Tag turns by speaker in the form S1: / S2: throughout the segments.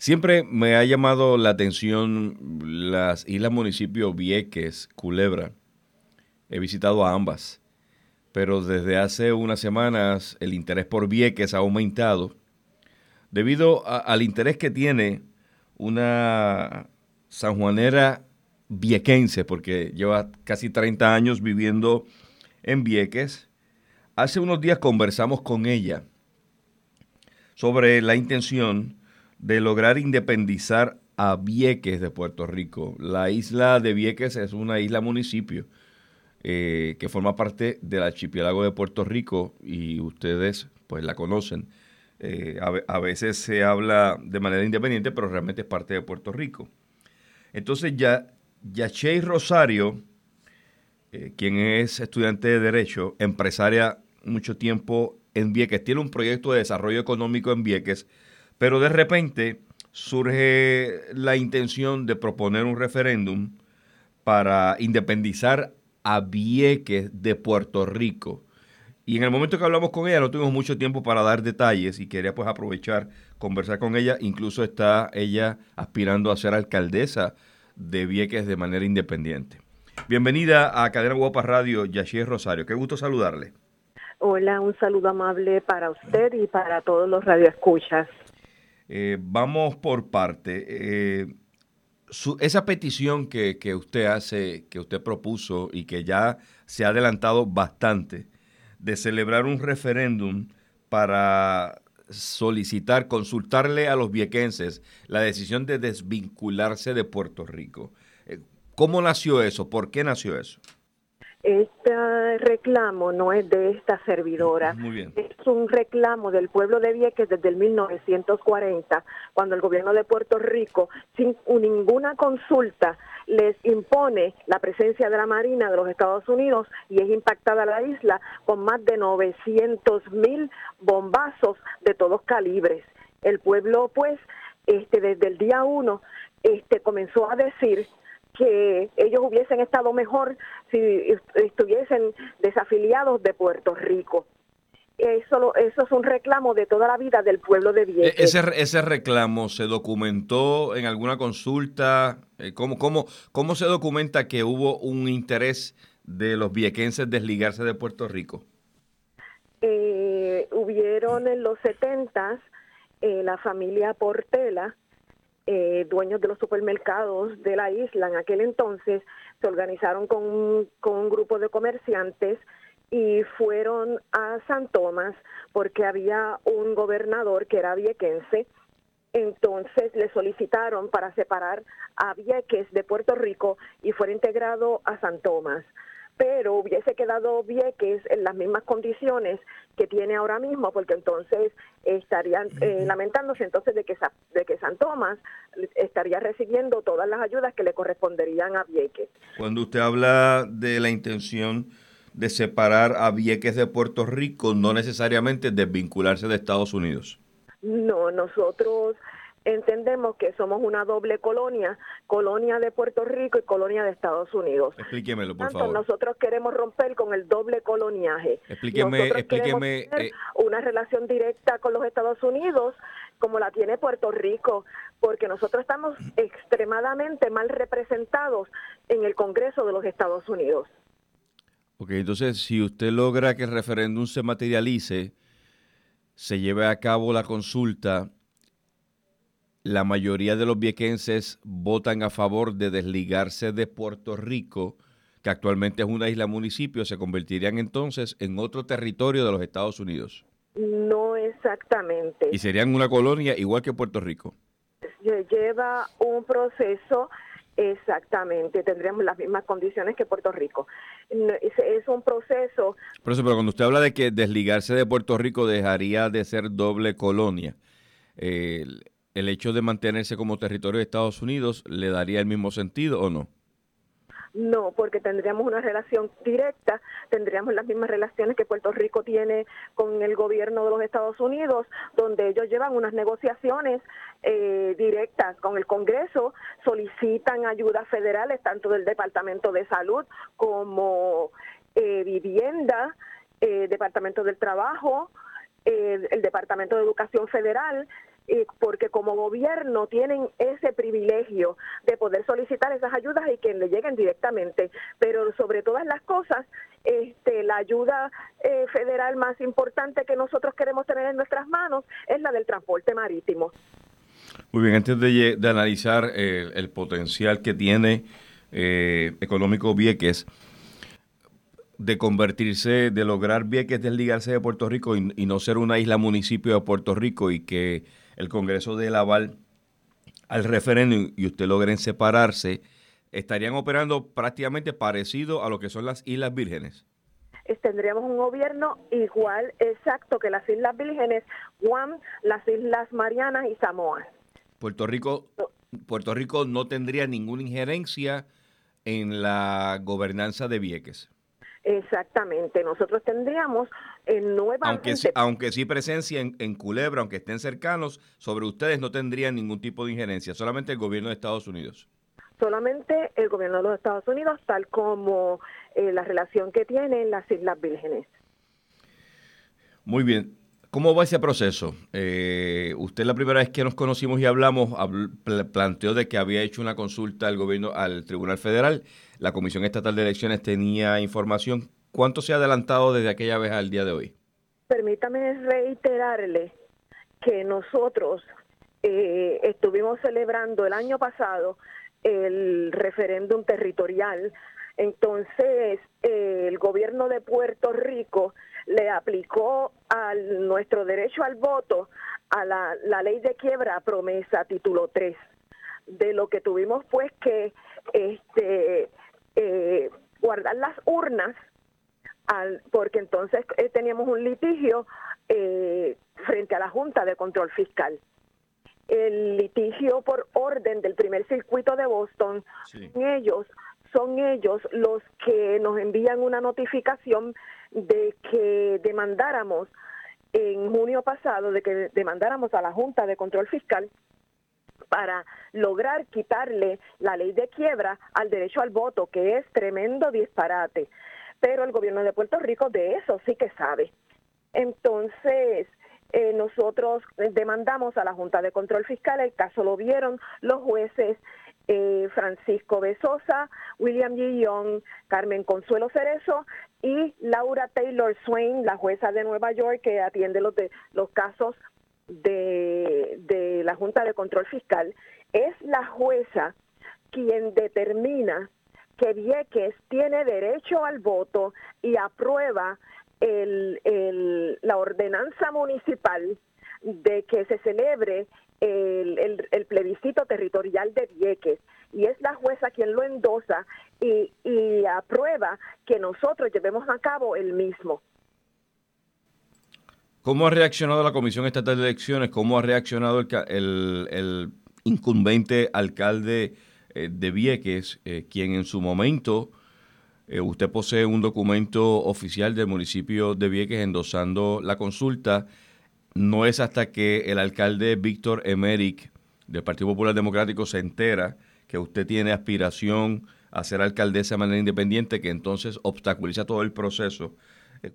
S1: Siempre me ha llamado la atención las islas municipio Vieques, Culebra. He visitado a ambas, pero desde hace unas semanas el interés por Vieques ha aumentado debido al interés que tiene una sanjuanera viequense, porque lleva casi 30 años viviendo en Vieques. Hace unos días conversamos con ella sobre la intención de lograr independizar a Vieques de Puerto Rico. La isla de Vieques es una isla municipio eh, que forma parte del archipiélago de Puerto Rico y ustedes pues la conocen. Eh, a, veces se habla de manera independiente, pero realmente es parte de Puerto Rico. Entonces ya Yachey Rosario, eh, quien es estudiante de Derecho, empresaria mucho tiempo en Vieques, tiene un proyecto de desarrollo económico en Vieques pero de repente surge la intención de proponer un referéndum para independizar a Vieques de Puerto Rico. Y en el momento que hablamos con ella no tuvimos mucho tiempo para dar detalles y quería pues aprovechar, conversar con ella. Incluso está ella aspirando a ser alcaldesa de Vieques de manera independiente. Bienvenida a Cadena Guapa Radio, Yashir Rosario. Qué gusto saludarle.
S2: Hola, un saludo amable para usted y para todos los radioescuchas.
S1: Eh, vamos por parte. Eh, esa petición que, que, usted hace, que usted propuso y que ya se ha adelantado bastante, de celebrar un referéndum para solicitar, consultarle a los viequenses la decisión de desvincularse de Puerto Rico. Eh, ¿Cómo nació eso? ¿Por qué nació eso?
S2: Este reclamo no es de esta servidora, es un reclamo del pueblo de Vieques desde el 1940, cuando el gobierno de Puerto Rico, sin ninguna consulta, les impone la presencia de la Marina de los Estados Unidos y es impactada la isla con más de 900 mil bombazos de todos calibres. El pueblo, pues, este, desde el día uno, este, comenzó a decir que ellos hubiesen estado mejor si estuviesen desafiliados de Puerto Rico. Eso, eso es un reclamo de toda la vida del pueblo de Vieques.
S1: E-, ese, ese reclamo se documentó en alguna consulta. Eh, ¿Cómo, cómo, ¿Cómo se documenta que hubo un interés de los viequenses desligarse de Puerto Rico?
S2: Eh, hubieron en los 70 eh, la familia Portela eh, dueños de los supermercados de la isla en aquel entonces se organizaron con un, con un grupo de comerciantes y fueron a San Tomás porque había un gobernador que era viequense. Entonces le solicitaron para separar a Vieques de Puerto Rico y fuera integrado a San Tomás pero hubiese quedado Vieques en las mismas condiciones que tiene ahora mismo, porque entonces estarían eh, lamentándose entonces de que, de que San Tomás estaría recibiendo todas las ayudas que le corresponderían a Vieques.
S1: Cuando usted habla de la intención de separar a Vieques de Puerto Rico, no necesariamente desvincularse de Estados Unidos.
S2: No, nosotros entendemos que somos una doble colonia, colonia de Puerto Rico y colonia de Estados Unidos.
S1: Explíquemelo, por favor.
S2: Nosotros queremos romper con el doble coloniaje.
S1: Explíqueme, explíqueme.
S2: Eh, una relación directa con los Estados Unidos como la tiene Puerto Rico, porque nosotros estamos extremadamente mal representados en el Congreso de los Estados Unidos.
S1: Ok, entonces si usted logra que el referéndum se materialice, se lleve a cabo la consulta la mayoría de los viequenses votan a favor de desligarse de Puerto Rico, que actualmente es una isla municipio, se convertirían entonces en otro territorio de los Estados Unidos.
S2: No exactamente.
S1: Y serían una colonia igual que Puerto Rico.
S2: Lleva un proceso Exactamente, tendríamos las mismas condiciones que Puerto Rico. Es, un proceso.
S1: Por eso, pero cuando usted habla de que desligarse de Puerto Rico dejaría de ser doble colonia, eh, el hecho de mantenerse como territorio de Estados Unidos le daría el mismo sentido o no?
S2: No, porque tendríamos una relación directa, tendríamos las mismas relaciones que Puerto Rico tiene con el gobierno de los Estados Unidos, donde ellos llevan unas negociaciones eh, directas con el Congreso, solicitan ayudas federales, tanto del Departamento de Salud como eh, Vivienda, eh, Departamento del Trabajo, el Departamento de Educación Federal, porque como gobierno tienen ese privilegio de poder solicitar esas ayudas y que le lleguen directamente. Pero sobre todas las cosas, este, la ayuda eh, federal más importante que nosotros queremos tener en nuestras manos es la del transporte marítimo.
S1: Muy bien, antes de, analizar eh, el potencial que tiene eh, económico Vieques, de convertirse, de lograr Vieques desligarse de Puerto Rico y, y, no ser una isla municipio de Puerto Rico y que el Congreso dé el aval al referéndum y usted logren separarse, estarían operando prácticamente parecido a lo que son las Islas Vírgenes.
S2: Tendríamos un gobierno igual, exacto, que las Islas Vírgenes, Guam, las Islas Marianas y Samoa.
S1: Puerto Rico, Puerto Rico no tendría ninguna injerencia en la gobernanza de Vieques.
S2: Exactamente, nosotros tendríamos en
S1: aunque sí, aunque sí presencia en, Culebra, aunque estén cercanos, sobre ustedes no tendrían ningún tipo de injerencia, solamente el gobierno de Estados Unidos.
S2: Solamente el gobierno de los Estados Unidos, tal como eh, la relación que tienen las Islas Vírgenes.
S1: Muy bien. ¿Cómo va ese proceso? Eh, usted la primera vez que nos conocimos y hablamos planteó de que había hecho una consulta al gobierno, al Tribunal Federal. La Comisión Estatal de Elecciones tenía información. ¿Cuánto se ha adelantado desde aquella vez al día de hoy?
S2: Permítame reiterarle que nosotros eh, estuvimos celebrando el año pasado el referéndum territorial. Entonces, eh, el gobierno de Puerto Rico le aplicó a nuestro derecho al voto a la, ley de quiebra promesa título 3 de lo que tuvimos pues que este eh, guardar las urnas al, porque entonces eh, teníamos un litigio eh, frente a la Junta de Control Fiscal. El litigio por orden del primer circuito de Boston, ellos son ellos los que nos envían una notificación de que demandáramos en junio pasado, de que demandáramos a la Junta de Control Fiscal para lograr quitarle la ley de quiebra al derecho al voto, que es tremendo disparate. Pero el gobierno de Puerto Rico de eso sí que sabe. Entonces, eh, nosotros demandamos a la Junta de Control Fiscal, el caso lo vieron los jueces eh, Francisco Besosa, William G. Young, Carmen Consuelo Cerezo y Laura Taylor Swain, la jueza de Nueva York que atiende los, de, los casos de, de la Junta de Control Fiscal. Es la jueza quien determina que Vieques tiene derecho al voto y aprueba el, el, la ordenanza municipal de que se celebre el, el, plebiscito territorial de Vieques y es la jueza quien lo endosa y, y aprueba que nosotros llevemos a cabo el mismo.
S1: ¿Cómo ha reaccionado la Comisión Estatal de Elecciones? ¿Cómo ha reaccionado el, el, incumbente alcalde eh, de Vieques, eh, quien en su momento, eh, usted posee un documento oficial del municipio de Vieques endosando la consulta? no es hasta que el alcalde Víctor Emerick del Partido Popular Democrático se entera que usted tiene aspiración a ser alcaldesa de manera independiente, que entonces obstaculiza todo el proceso.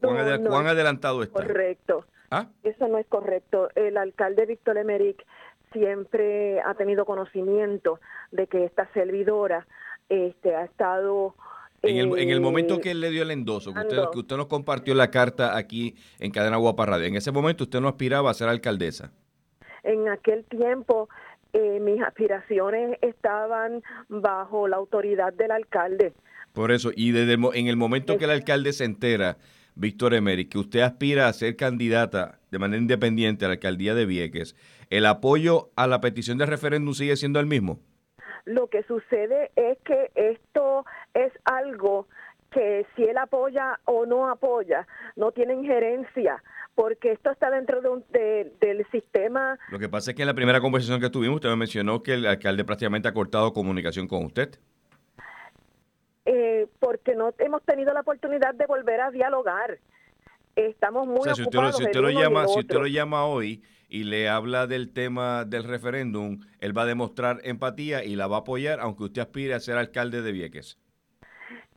S1: ¿Cuán, adelantado está?
S2: Correcto. ¿Ah? Eso no es correcto. El alcalde Víctor Emerick siempre ha tenido conocimiento de que esta servidora este, ha estado
S1: en el, momento que él le dio el endoso, que usted, que usted nos compartió la carta aquí en Cadena Guapa Radio, en ese momento usted no aspiraba a ser alcaldesa.
S2: En aquel tiempo eh, mis aspiraciones estaban bajo la autoridad del alcalde.
S1: Por eso, y desde en el momento que el alcalde se entera, Víctor Emery, que usted aspira a ser candidata de manera independiente a la alcaldía de Vieques, ¿el apoyo a la petición de referéndum sigue siendo el mismo?
S2: Lo que sucede es que esto es algo que si él apoya o no apoya, no tiene injerencia, porque esto está dentro de un, del sistema.
S1: Lo que pasa es que en la primera conversación que tuvimos, usted me mencionó que el alcalde prácticamente ha cortado comunicación con usted.
S2: Eh, porque no hemos tenido la oportunidad de volver a dialogar. Estamos muy o si usted,
S1: si usted lo llama, si usted lo llama hoy y le habla del tema del referéndum, él va a demostrar empatía y la va a apoyar, aunque usted aspire a ser alcalde de Vieques.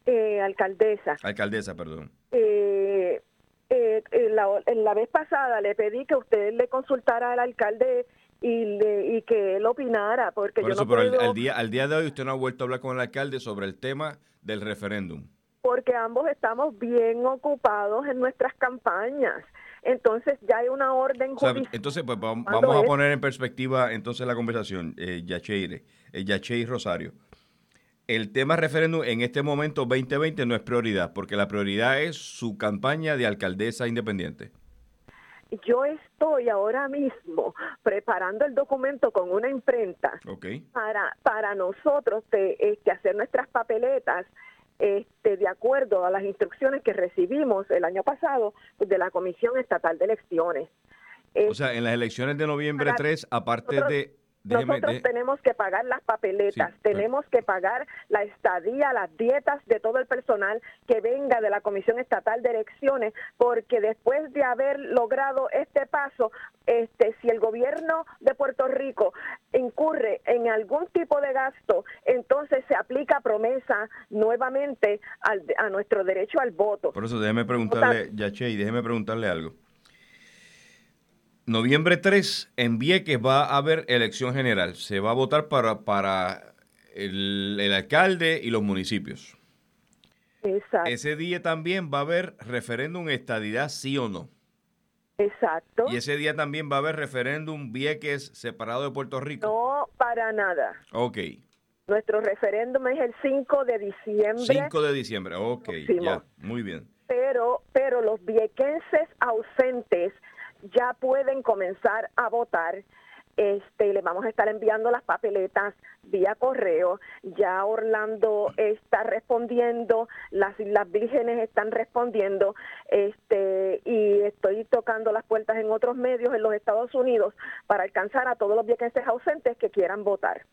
S2: Eh, alcaldesa.
S1: Alcaldesa, perdón.
S2: Eh, eh, la, en la vez pasada le pedí que usted le consultara al alcalde y, y que él opinara, porque yo no
S1: pero
S2: puedo...
S1: al, día, al día de hoy usted no ha vuelto a hablar con el alcalde sobre el tema del referéndum.
S2: Porque ambos estamos bien ocupados en nuestras campañas. Entonces ya hay una orden judicial.
S1: entonces, pues vamos, a poner en perspectiva entonces la conversación, eh, Yacheire, eh, Rosario. El tema referéndum en este momento 2020 no es prioridad, porque la prioridad es su campaña de alcaldesa independiente.
S2: Yo estoy ahora mismo preparando el documento con una imprenta para, para nosotros este, hacer nuestras papeletas este, de acuerdo a las instrucciones que recibimos el año pasado de la Comisión Estatal de Elecciones.
S1: O sea, en las elecciones de noviembre 3, aparte de
S2: nosotros tenemos que pagar las papeletas, tenemos que pagar la estadía, las dietas de todo el personal que venga de la Comisión Estatal de Elecciones, porque después de haber logrado este paso, este, si el gobierno de Puerto Rico incurre en algún tipo de gasto, entonces se aplica promesa nuevamente a nuestro derecho al voto.
S1: Por eso déjeme preguntarle, Yache, y déjeme preguntarle algo. Noviembre 3, en Vieques va a haber elección general. Se va a votar para, para el, alcalde y los municipios.
S2: Exacto.
S1: Ese día también va a haber referéndum estadidad, sí o no.
S2: Exacto.
S1: Y ese día también va a haber referéndum Vieques separado de Puerto Rico.
S2: No, para nada.
S1: Ok.
S2: Nuestro referéndum es el 5 de diciembre.
S1: 5 de diciembre, ok, ya, muy bien.
S2: Pero, pero los viequenses ausentes ya pueden comenzar a votar. Este, le vamos a estar enviando las papeletas vía correo. Ya Orlando está respondiendo, las Islas Vírgenes están respondiendo, este, y estoy tocando las puertas en otros medios en los Estados Unidos para alcanzar a todos los viequenses ausentes que quieran votar.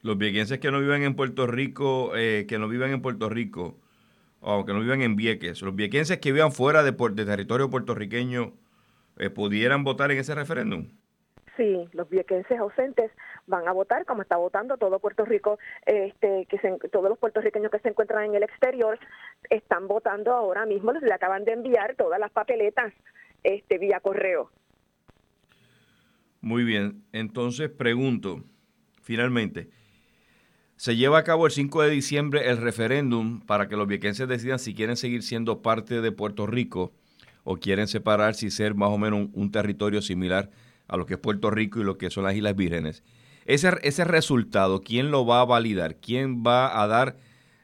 S1: Los viequenses que no viven en Puerto Rico, eh, que no viven en Puerto Rico, o que no viven en Vieques, los viequenses que vivan fuera de, de territorio puertorriqueño, eh, pudieran votar en ese referéndum?
S2: Sí, los viequenses ausentes van a votar como está votando todo Puerto Rico, este, que todos los puertorriqueños que se encuentran en el exterior están votando ahora mismo, les le acaban de enviar todas las papeletas este, vía correo.
S1: Muy bien, entonces pregunto, finalmente, se lleva a cabo el 5 de diciembre el referéndum para que los viequenses decidan si quieren seguir siendo parte de Puerto Rico o quieren separarse y ser más o menos un, territorio similar a lo que es Puerto Rico y lo que son las Islas Vírgenes. Ese, ese resultado, ¿quién lo va a validar? ¿Quién va a dar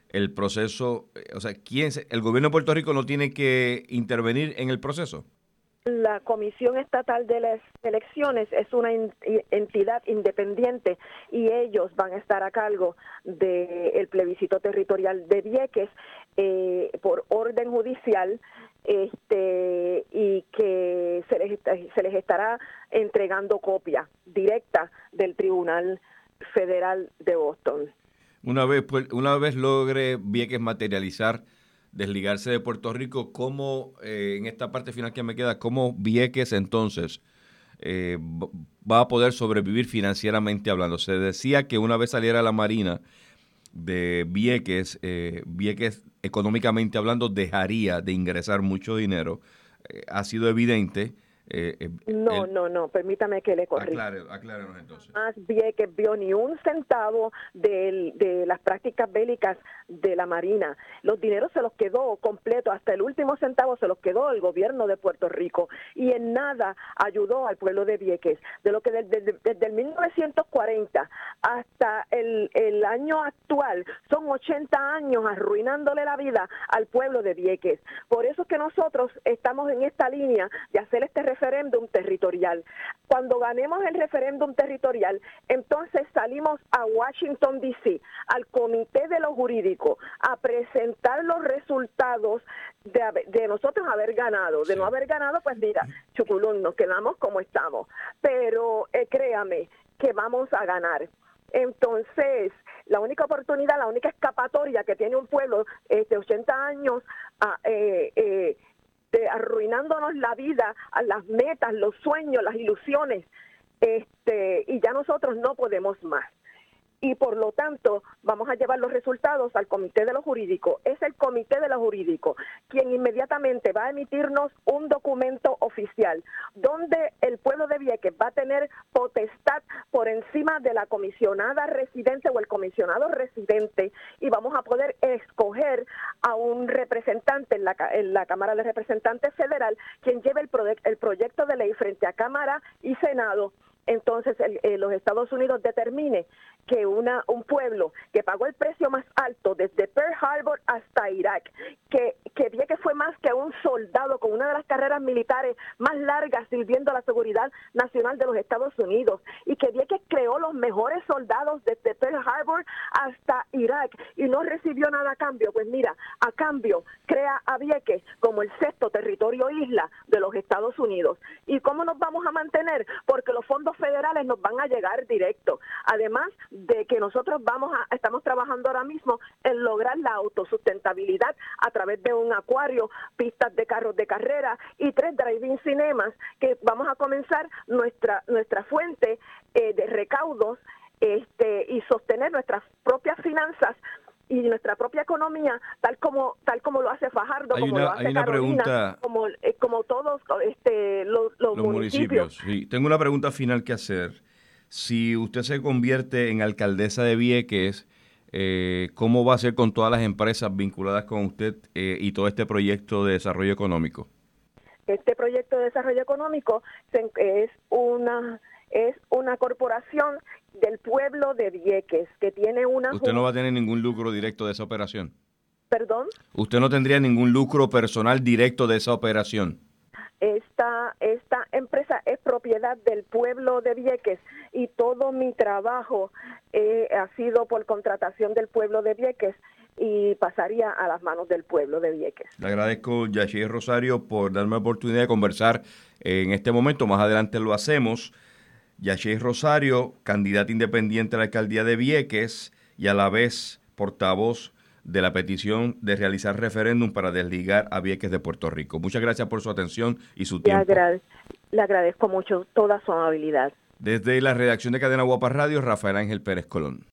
S1: el proceso? O sea, ¿quién, ¿el gobierno de Puerto Rico no tiene que intervenir en el proceso?
S2: La Comisión Estatal de las Elecciones es una entidad independiente y ellos van a estar a cargo del plebiscito territorial de Vieques eh, por orden judicial este y que se les, se les estará entregando copia directa del Tribunal Federal de Boston.
S1: Una vez, pues, una vez logre Vieques materializar, desligarse de Puerto Rico, ¿cómo, eh, en esta parte final que me queda, cómo Vieques entonces eh, va a poder sobrevivir financieramente hablando? Se decía que una vez saliera la Marina, de Vieques, eh, Vieques económicamente hablando dejaría de ingresar mucho dinero. Ha sido evidente
S2: eh, eh, no, no, no, permítame que le corrija.
S1: aclárenos entonces.
S2: Más bien que vio ni un centavo de, de las prácticas bélicas de la Marina. Los dineros se los quedó completo, hasta el último centavo se los quedó el gobierno de Puerto Rico y en nada ayudó al pueblo de Vieques. De lo que desde, desde el 1940 hasta el, el año actual son 80 años arruinándole la vida al pueblo de Vieques. Por eso es que nosotros estamos en esta línea de hacer este referéndum territorial. Cuando ganemos el referéndum territorial, entonces salimos a Washington, D.C., al Comité de lo Jurídico, a presentar los resultados de, nosotros haber ganado. De no haber ganado, pues mira, Chuculún, nos quedamos como estamos. Pero eh, créame que vamos a ganar. Entonces, la única oportunidad, la única escapatoria que tiene un pueblo de 80 años ah, eh, arruinándonos la vida, a las metas, los sueños, las ilusiones, este, y ya nosotros no podemos más. Y por lo tanto vamos a llevar los resultados al comité de lo jurídico. Es el comité de lo jurídico quien inmediatamente va a emitirnos un documento oficial donde el pueblo de Vieques va a tener potestad por encima de la comisionada residente o el comisionado residente y vamos a poder escoger a un representante en la, en la Cámara de Representantes Federal quien lleve el, el proyecto de ley frente a Cámara y Senado entonces eh, los Estados Unidos determine que un pueblo que pagó el precio más alto desde Pearl Harbor hasta Irak, que, que que fue más que un soldado con una de las carreras militares más largas sirviendo a la seguridad nacional de los Estados Unidos, y que que creó los mejores soldados desde Pearl Harbor hasta Irak y no recibió nada a cambio. Pues mira, a cambio crea a Vieques como el sexto territorio isla de los Estados Unidos. ¿Y cómo nos vamos a mantener? Porque los fondos federales nos van a llegar directo. Además de que nosotros vamos a, estamos trabajando ahora mismo en lograr la autosustentabilidad a través de un acuario, pistas de carros de carrera y tres driving cinemas que vamos a comenzar nuestra nuestra fuente eh, de recaudos este, y sostener nuestras propias finanzas y nuestra propia economía tal como tal como lo hace Fajardo como lo hace Carolina como eh, como todos este los, municipios,
S1: tengo una pregunta final que hacer. Si usted se convierte en alcaldesa de Vieques eh, cómo va a ser con todas las empresas vinculadas con usted eh, y todo este proyecto de desarrollo económico
S2: este proyecto de desarrollo económico es una es una corporación del pueblo de Vieques, que tiene una...
S1: ¿Usted no va a tener ningún lucro directo de esa operación?
S2: ¿Perdón?
S1: ¿Usted no tendría ningún lucro personal directo de esa operación?
S2: Esta, esta empresa es propiedad del pueblo de Vieques y todo mi trabajo eh, ha sido por contratación del pueblo de Vieques y pasaría a las manos del pueblo de Vieques.
S1: Le agradezco, Yashi Rosario, por darme la oportunidad de conversar en este momento. Más adelante lo hacemos. Yashay Rosario, candidata independiente a la alcaldía de Vieques y a la vez portavoz de la petición de realizar referéndum para desligar a Vieques de Puerto Rico. Muchas gracias por su atención y su tiempo.
S2: Le, agradezco mucho toda su amabilidad.
S1: Desde la redacción de Cadena Guapa Radio, Rafael Ángel Pérez Colón.